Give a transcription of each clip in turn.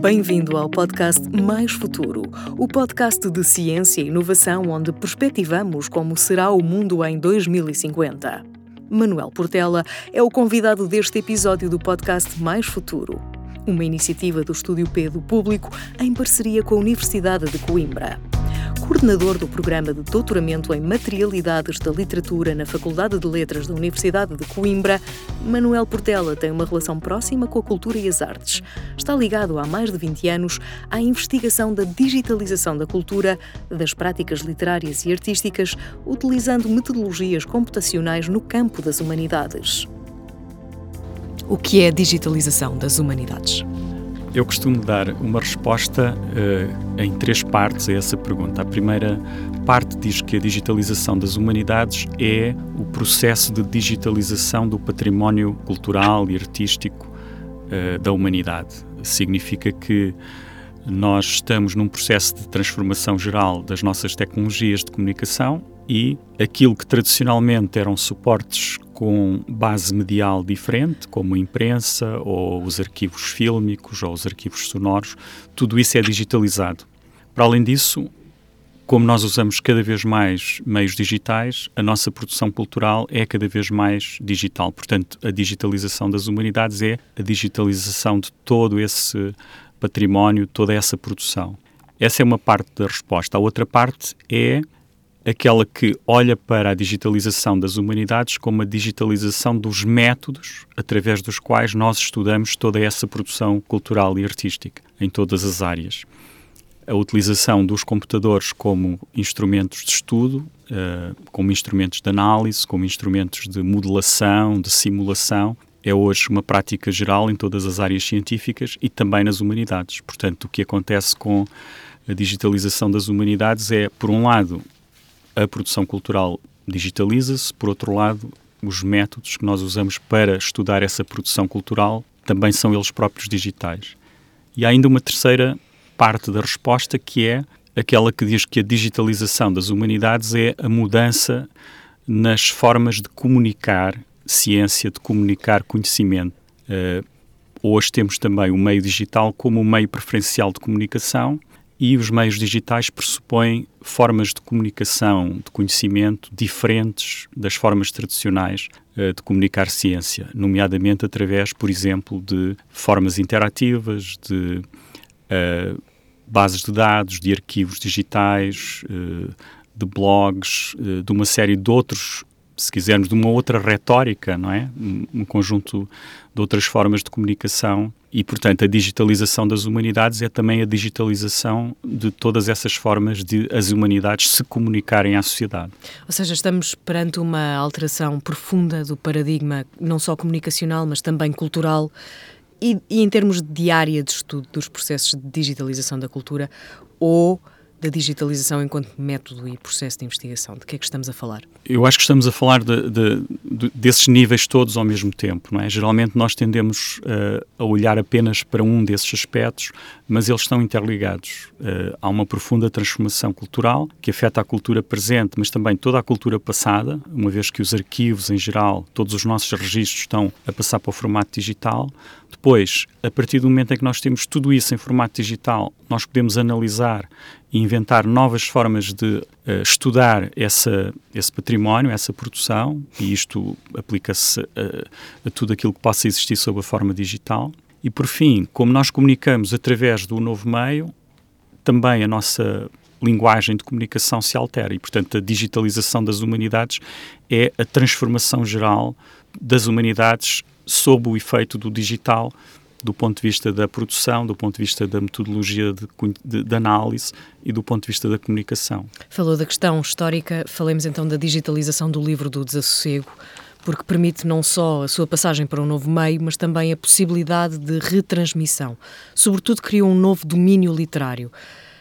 Bem-vindo ao podcast Mais Futuro, o podcast de ciência e inovação onde perspectivamos como será o mundo em 2050. Manuel Portela é o convidado deste episódio do podcast Mais Futuro, uma iniciativa do Estúdio P do Público em parceria com a Universidade de Coimbra coordenador do programa de doutoramento em Materialidades da Literatura na Faculdade de Letras da Universidade de Coimbra, Manuel Portela tem uma relação próxima com a cultura e as artes. Está ligado há mais de 20 anos à investigação da digitalização da cultura, das práticas literárias e artísticas, utilizando metodologias computacionais no campo das humanidades. O que é a digitalização das humanidades? Eu costumo dar uma resposta uh, em três partes a essa pergunta. A primeira parte diz que a digitalização das humanidades é o processo de digitalização do património cultural e artístico uh, da humanidade. Significa que nós estamos num processo de transformação geral das nossas tecnologias de comunicação e aquilo que tradicionalmente eram suportes com base medial diferente, como a imprensa ou os arquivos fílmicos ou os arquivos sonoros, tudo isso é digitalizado. Para além disso, como nós usamos cada vez mais meios digitais, a nossa produção cultural é cada vez mais digital. Portanto, a digitalização das humanidades é a digitalização de todo esse património, toda essa produção. Essa é uma parte da resposta. A outra parte é aquela que olha para a digitalização das humanidades como a digitalização dos métodos através dos quais nós estudamos toda essa produção cultural e artística em todas as áreas. A utilização dos computadores como instrumentos de estudo, uh, como instrumentos de análise, como instrumentos de modelação, de simulação, é hoje uma prática geral em todas as áreas científicas e também nas humanidades. Portanto, o que acontece com a digitalização das humanidades é, por um lado, a produção cultural digitaliza-se, por outro lado, os métodos que nós usamos para estudar essa produção cultural também são eles próprios digitais. E há ainda uma terceira parte da resposta que é aquela que diz que a digitalização das humanidades é a mudança nas formas de comunicar ciência, de comunicar conhecimento. Uh, hoje temos também o meio digital como um meio preferencial de comunicação e os meios digitais pressupõem formas de comunicação, de conhecimento diferentes das formas tradicionais uh, de comunicar ciência, nomeadamente através, por exemplo, de formas interativas, de uh, bases de dados, de arquivos digitais, uh, de blogs, de uma série de outros se quisermos, de uma outra retórica, não é? Um, um, conjunto de outras formas de comunicação e, portanto, a digitalização das humanidades é também a digitalização de todas essas formas de as humanidades se comunicarem à sociedade. Ou seja, estamos perante uma alteração profunda do paradigma, não só comunicacional, mas também cultural. E, e em termos de área de estudo dos processos de digitalização da cultura, ou da digitalização enquanto método e processo de investigação? De que é que estamos a falar? Eu acho que estamos a falar de, de, de, desses níveis todos ao mesmo tempo. Não é? Geralmente nós tendemos uh, a olhar apenas para um desses aspectos, mas eles estão interligados. Uh, há uma profunda transformação cultural que afeta a cultura presente, mas também toda a cultura passada, uma vez que os arquivos, em geral, todos os nossos registros estão a passar para o formato digital. Depois, a partir do momento em que nós temos tudo isso em formato digital, nós podemos analisar e inventar novas formas de uh, estudar essa, esse património, essa produção, e isto aplica-se a, a tudo aquilo que possa existir sob a forma digital. E, por fim, como nós comunicamos através do novo meio, também a nossa linguagem de comunicação se altera e, portanto, a digitalização das humanidades é a transformação geral das humanidades sob o efeito do digital do ponto de vista da produção, do ponto de vista da metodologia de, de, de, análise e do ponto de vista da comunicação. Falou da questão histórica, falemos então da digitalização do livro do desassossego, porque permite não só a sua passagem para um novo meio, mas também a possibilidade de retransmissão. Sobretudo criou um novo domínio literário.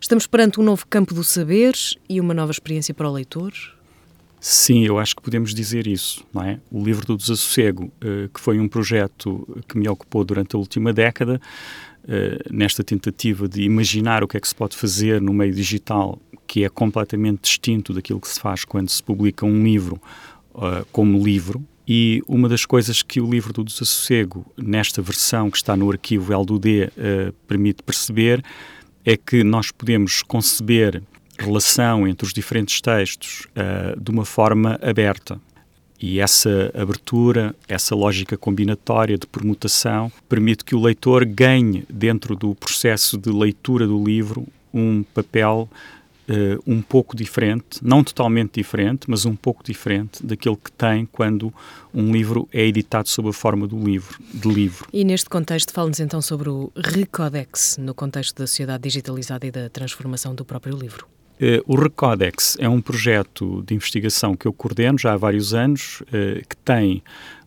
Estamos perante um novo campo do saber e uma nova experiência para o leitor? Sim, eu acho que podemos dizer isso. Não é? O livro do Desassossego, uh, que foi um projeto que me ocupou durante a última década, uh, nesta tentativa de imaginar o que é que se pode fazer no meio digital, que é completamente distinto daquilo que se faz quando se publica um livro uh, como livro, E uma das coisas que o livro do Desassossego, nesta versão que está no arquivo L2D, uh, permite perceber é que nós podemos conceber relação entre os diferentes textos uh, de uma forma aberta. E essa abertura, essa lógica combinatória de permutação, permite que o leitor ganhe, dentro do processo de leitura do livro, um papel uh, um pouco diferente, não totalmente diferente, mas um pouco diferente daquele que tem quando um livro é editado sob a forma do livro, de livro. E neste contexto, fale-nos então sobre o Recodex, no contexto da sociedade digitalizada e da transformação do próprio livro. Uh, o Recodex é um projeto de investigação que eu coordeno já há vários anos, uh, que tem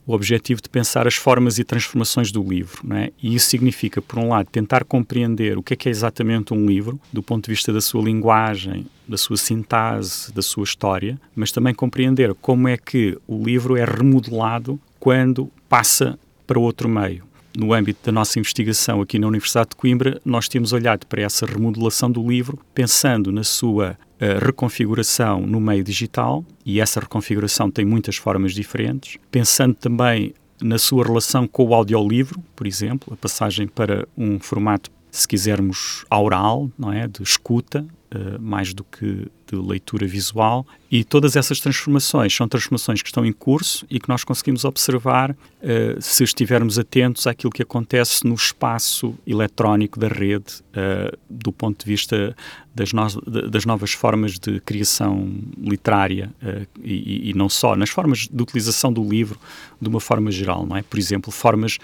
o objetivo de pensar as formas e transformações do livro. Não é? E isso significa, por um lado, tentar compreender o que é que é exatamente um livro, do ponto de vista da sua linguagem, da sua sintase, da sua história, mas também compreender como é que o livro é remodelado quando passa para outro meio no âmbito da nossa investigação aqui na Universidade de Coimbra, nós temos olhado para essa remodelação do livro, pensando na sua uh, reconfiguração no meio digital, e essa reconfiguração tem muitas formas diferentes, pensando também na sua relação com o audiolivro, por exemplo, a passagem para um formato, se quisermos, oral, não é, de escuta, uh, mais do que de leitura visual, e todas essas transformações são transformações que estão em curso e que nós conseguimos observar uh, se estivermos atentos àquilo que acontece no espaço eletrónico da rede, uh, do ponto de vista das, no das, novas formas de criação literária uh, e, e, não só, nas formas de utilização do livro de uma forma geral, não é? Por exemplo, formas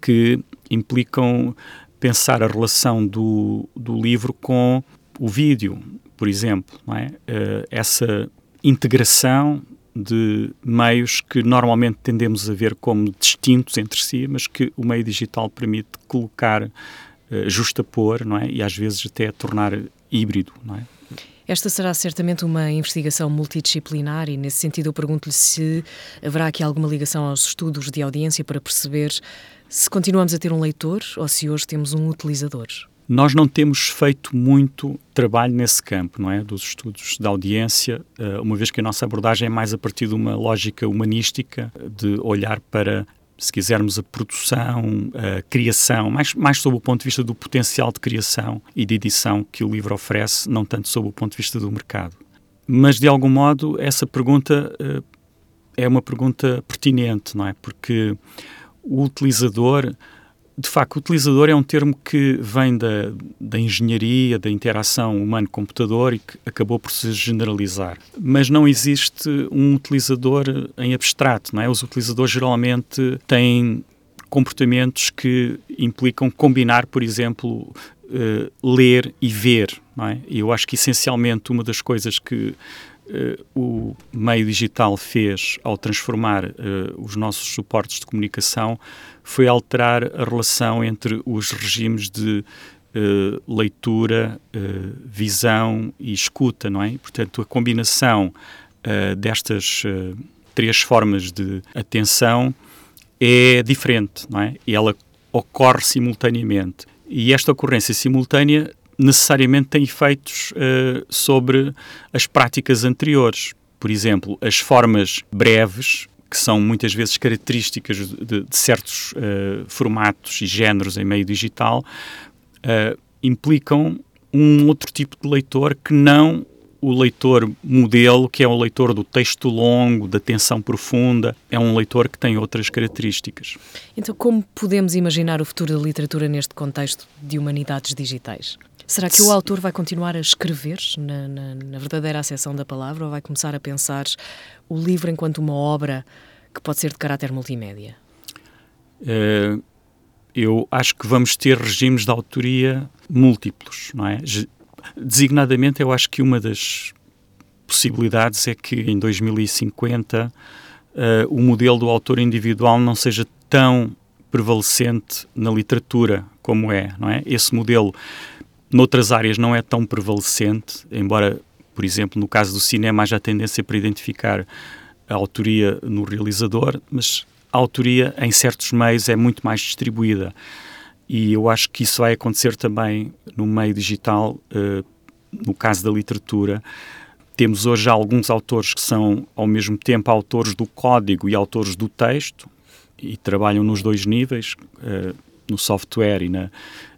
que implicam pensar a relação do, do livro com o vídeo, por exemplo, é? Uh, essa integração de meios que normalmente tendemos a ver como distintos entre si, mas que o meio digital permite colocar, uh, justapor, não é? E às vezes até tornar híbrido, não é? Esta será certamente uma investigação multidisciplinar e, nesse sentido, eu pergunto-lhe se haverá aqui alguma ligação aos estudos de audiência para perceber se continuamos a ter um leitor ou se hoje temos um utilizador. Nós não temos feito muito trabalho nesse campo, não é? Dos estudos da audiência, eh, uma vez que a nossa abordagem é mais a partir de uma lógica humanística, de olhar para, se quisermos, a produção, a criação, mais, mais sob o ponto de vista do potencial de criação e de edição que o livro oferece, não tanto sob o ponto de vista do mercado. Mas, de algum modo, essa pergunta eh, é uma pergunta pertinente, não é? Porque o utilizador de facto, utilizador é um termo que vem da, da engenharia, da interação humano-computador e que acabou por se generalizar. Mas não existe um utilizador em abstrato, não é? Os utilizadores geralmente têm comportamentos que implicam combinar, por exemplo, uh, ler e ver, não é? Eu acho que essencialmente uma das coisas que o meio digital fez ao transformar uh, os nossos suportes de comunicação foi alterar a relação entre os regimes de uh, leitura, visão e escuta, não é? Portanto, a combinação destas três formas de atenção é diferente, não é? E ela ocorre simultaneamente. E esta ocorrência simultânea necessariamente tem efeitos sobre as práticas anteriores. Por exemplo, as formas breves que são muitas vezes características de, de certos uh, formatos e géneros em meio digital, uh, implicam um outro tipo de leitor que não o leitor modelo, que é o leitor do texto longo, da tensão profunda, é um leitor que tem outras características. Então, como podemos imaginar o futuro da literatura neste contexto de humanidades digitais? Será que o autor vai continuar a escrever, na, na, na, verdadeira acessão da palavra, ou vai começar a pensar o livro enquanto uma obra que pode ser de caráter multimédia? Uh, eu acho que vamos ter regimes de autoria múltiplos, não é? Designadamente, eu acho que uma das possibilidades é que em 2050 uh, eh, o modelo do autor individual não seja tão prevalecente na literatura como é, não é? Esse modelo Noutras áreas não é tão prevalecente, embora, por exemplo, no caso do cinema haja tendência para identificar a autoria no realizador, mas a autoria em certos meios é muito mais distribuída. E eu acho que isso vai acontecer também no meio digital, uh, no caso da literatura. temos hoje alguns autores que são, ao mesmo tempo, autores do código e autores do texto, e trabalham nos dois níveis, uh, no software e na,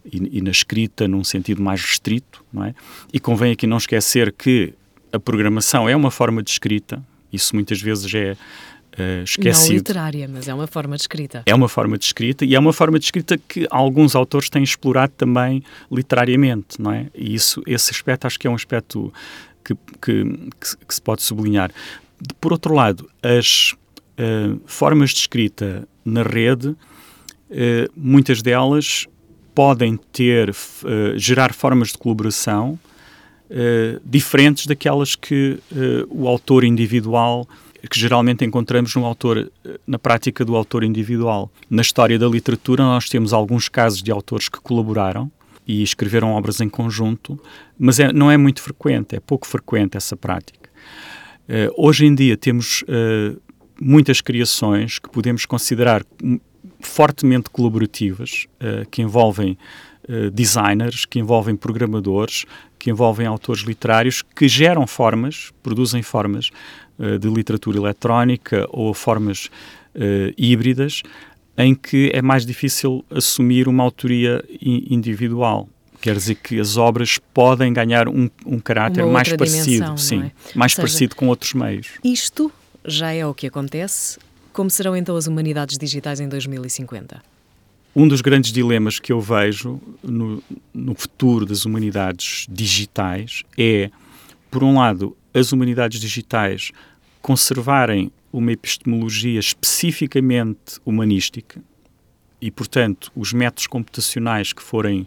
e, e, na escrita, num sentido mais restrito. Não é? E convém aqui não esquecer que a programação é uma forma de escrita, isso muitas vezes é uh, esquecido. Não literária, mas é uma forma de escrita. É uma forma de escrita e é uma forma de escrita que alguns autores têm explorado também literariamente, não é? E isso, esse aspecto acho que é um aspecto que, que, que, que se pode sublinhar. Por outro lado, as uh, formas de escrita na rede, uh, muitas delas podem ter, uh, gerar formas de colaboração diferentes daquelas que o autor individual que geralmente encontramos no autor, na prática do autor individual. Na história da literatura, nós temos alguns casos de autores que colaboraram, e escreveram obras em conjunto, mas é, não é muito frequente, é pouco frequente essa prática. Uh, hoje em dia temos uh, muitas criações que podemos considerar fortemente colaborativas, uh, que envolvem designers, que envolvem programadores, que envolvem autores literários, que geram formas, produzem formas de literatura eletrónica ou formas híbridas em que é mais difícil assumir uma autoria individual. Quer dizer que as obras podem ganhar um, um caráter mais parecido, sim, é? mais seja, parecido com outros meios. Isto já é o que acontece. Como serão então as humanidades digitais em 2050? Um dos grandes dilemas que eu vejo no, no futuro das humanidades digitais é, por um lado, as humanidades digitais conservarem uma epistemologia especificamente humanística e, portanto, os métodos computacionais que forem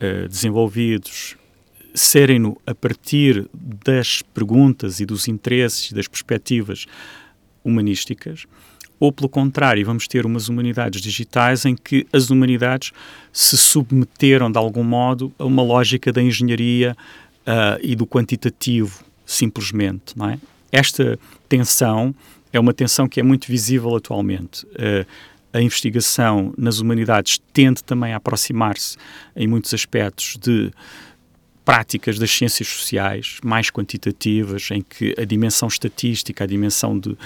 uh, desenvolvidos serem-no a partir das perguntas e dos interesses e das perspectivas humanísticas, ou pelo contrário, vamos ter umas humanidades digitais em que as humanidades se submeteram de algum modo a uma lógica da engenharia uh, e do quantitativo, simplesmente, não é? Esta tensão é uma tensão que é muito visível atualmente. Uh, a investigação nas humanidades tende também a aproximar-se, em muitos aspectos, de práticas das ciências sociais mais quantitativas, em que a dimensão estatística, a dimensão de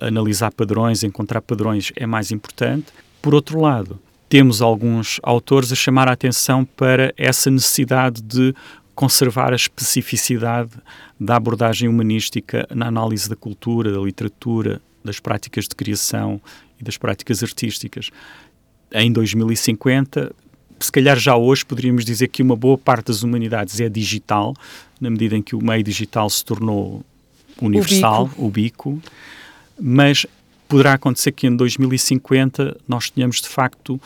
analisar padrões, encontrar padrões é mais importante. Por outro lado, temos alguns autores a chamar a atenção para essa necessidade de conservar a especificidade da abordagem humanística na análise da cultura, da literatura, das práticas de criação e das práticas artísticas. Em 2050, se calhar já hoje poderíamos dizer que uma boa parte das humanidades é digital, na medida em que o meio digital se tornou universal, o bico, o bico mas poderá acontecer que em 2050 nós tenhamos de facto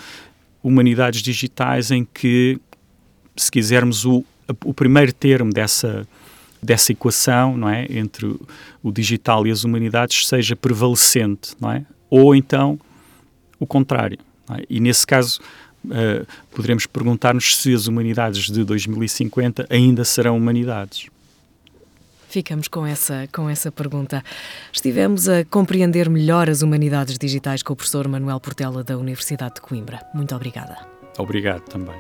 humanidades digitais em que, se quisermos, o o primeiro termo dessa, dessa equação, não é, entre o digital e as humanidades seja prevalecente, não é? Ou então o contrário. É? E nesse caso uh, poderemos perguntar-nos se as humanidades de 2050 ainda serão humanidades. Ficamos com essa, com essa pergunta. Estivemos a compreender melhor as humanidades digitais com o professor Manuel Portela da Universidade de Coimbra. Muito obrigada. Obrigado também.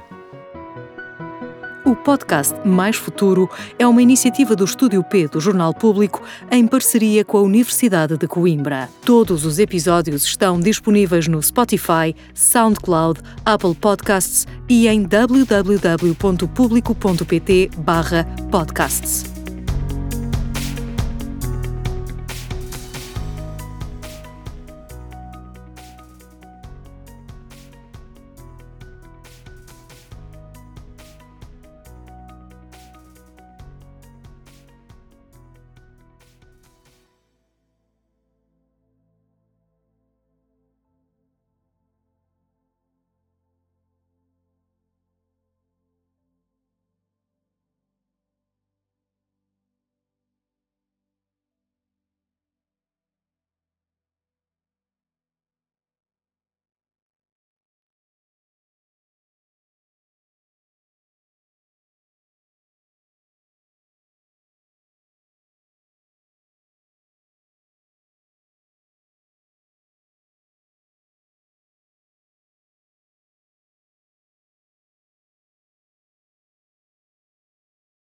O podcast Mais Futuro é uma iniciativa do Estúdio P do Jornal Público em parceria com a Universidade de Coimbra. Todos os episódios estão disponíveis no Spotify, SoundCloud, Apple Podcasts e em www.publico.pt/podcasts.